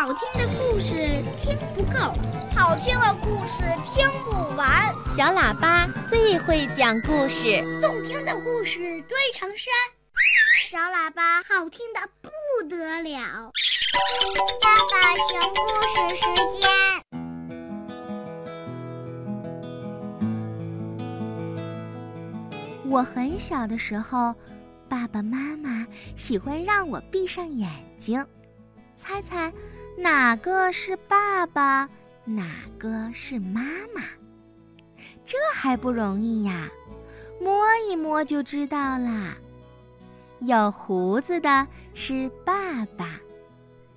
好听的故事听不够，好听的故事听不完。小喇叭最会讲故事，动听的故事堆成山。小喇叭好听的不得了。爸爸讲故事时间。我很小的时候，爸爸妈妈喜欢让我闭上眼睛，猜猜哪个是爸爸，哪个是妈妈？这还不容易呀，摸一摸就知道啦。有胡子的是爸爸，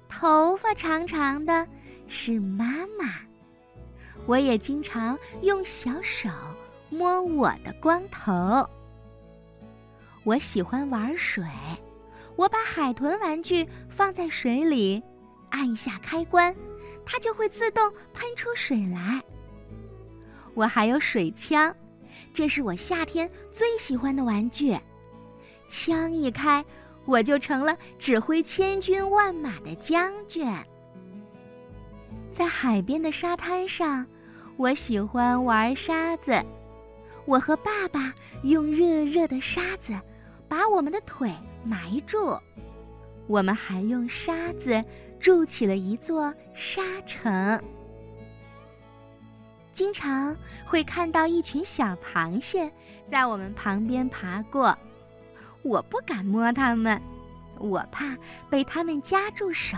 头发长长的是妈妈。我也经常用小手摸我的光头。我喜欢玩水，我把海豚玩具放在水里，按下开关，它就会自动喷出水来。我还有水枪，这是我夏天最喜欢的玩具。枪一开，我就成了指挥千军万马的将军。在海边的沙滩上，我喜欢玩沙子，我和爸爸用热热的沙子。把我们的腿埋住，我们还用沙子筑起了一座沙城。经常会看到一群小螃蟹在我们旁边爬过，我不敢摸它们，我怕被它们夹住手。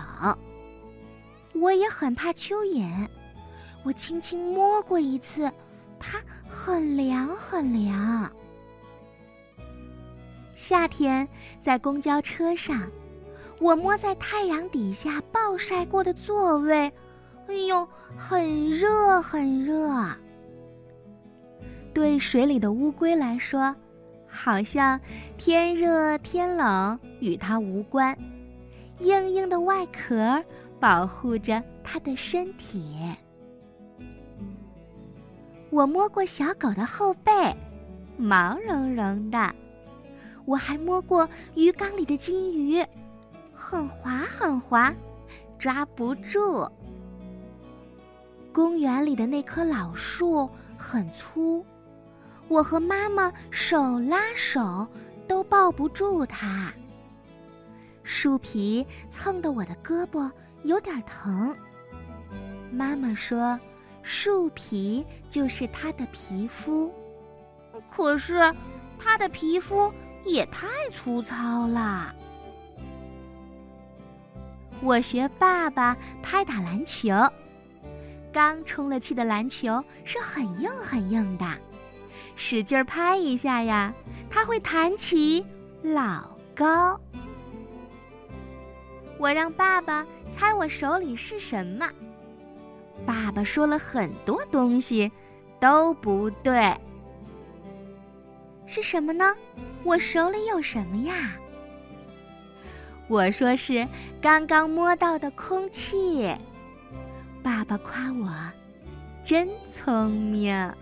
我也很怕蚯蚓，我轻轻摸过一次，它很凉很凉。夏天在公交车上，我摸在太阳底下暴晒过的座位，哎呦，很热很热。对水里的乌龟来说，好像天热天冷与它无关，硬硬的外壳保护着它的身体。我摸过小狗的后背，毛茸茸的。我还摸过鱼缸里的金鱼，很滑很滑，抓不住。公园里的那棵老树很粗，我和妈妈手拉手都抱不住它。树皮蹭得我的胳膊有点疼。妈妈说，树皮就是它的皮肤，可是它的皮肤。也太粗糙了。我学爸爸拍打篮球，刚充了气的篮球是很硬很硬的，使劲拍一下呀，它会弹起老高。我让爸爸猜我手里是什么，爸爸说了很多东西，都不对。是什么呢？我手里有什么呀？我说是刚刚摸到的空气。爸爸夸我真聪明。